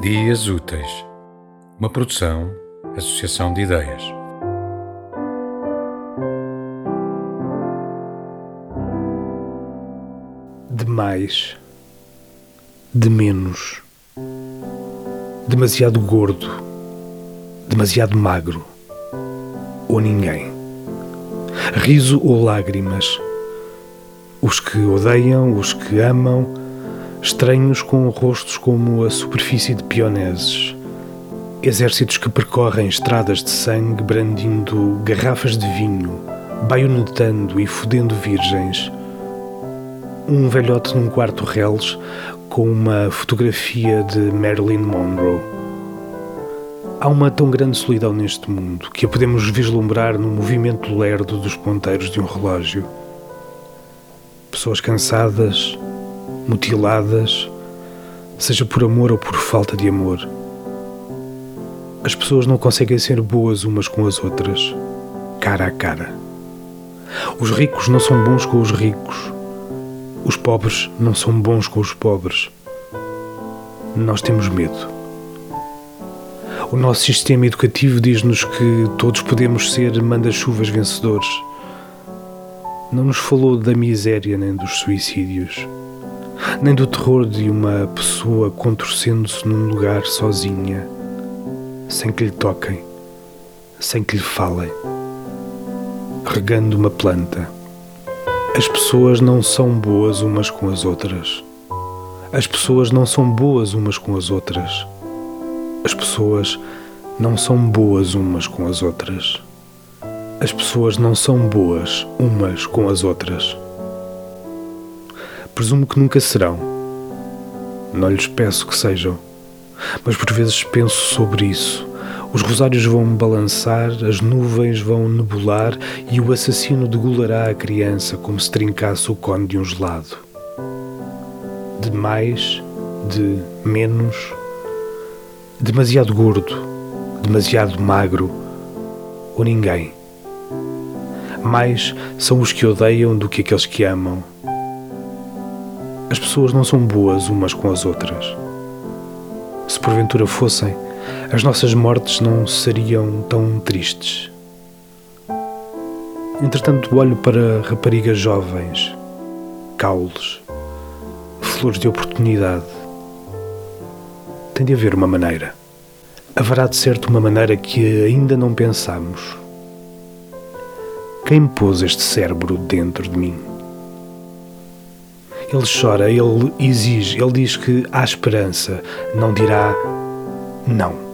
Dias Úteis, uma produção, associação de ideias. De mais, de menos, demasiado gordo, demasiado magro, ou ninguém. Riso ou lágrimas, os que odeiam, os que amam estranhos com rostos como a superfície de pioneses, exércitos que percorrem estradas de sangue brandindo garrafas de vinho, baionetando e fodendo virgens. Um velhote num quarto reles com uma fotografia de Marilyn Monroe. Há uma tão grande solidão neste mundo que a podemos vislumbrar no movimento lerdo dos ponteiros de um relógio. Pessoas cansadas, mutiladas, seja por amor ou por falta de amor. As pessoas não conseguem ser boas umas com as outras, cara a cara. Os ricos não são bons com os ricos. Os pobres não são bons com os pobres. Nós temos medo. O nosso sistema educativo diz-nos que todos podemos ser manda-chuvas vencedores. Não nos falou da miséria nem dos suicídios nem do terror de uma pessoa contorcendo-se num lugar sozinha, sem que lhe toquem, sem que lhe falem, regando uma planta. As pessoas não são boas umas com as outras. As pessoas não são boas umas com as outras. As pessoas não são boas umas com as outras. As pessoas não são boas umas com as outras. Presumo que nunca serão. Não lhes peço que sejam, mas por vezes penso sobre isso. Os rosários vão balançar, as nuvens vão nebular e o assassino degolará a criança como se trincasse o cone de um gelado. De mais, de menos, demasiado gordo, demasiado magro ou ninguém. Mais são os que odeiam do que aqueles que amam as pessoas não são boas umas com as outras. Se porventura fossem, as nossas mortes não seriam tão tristes. Entretanto, olho para raparigas jovens, caules, flores de oportunidade. Tem de haver uma maneira. Haverá de certo uma maneira que ainda não pensamos. Quem pôs este cérebro dentro de mim? Ele chora, ele exige, ele diz que há esperança, não dirá não.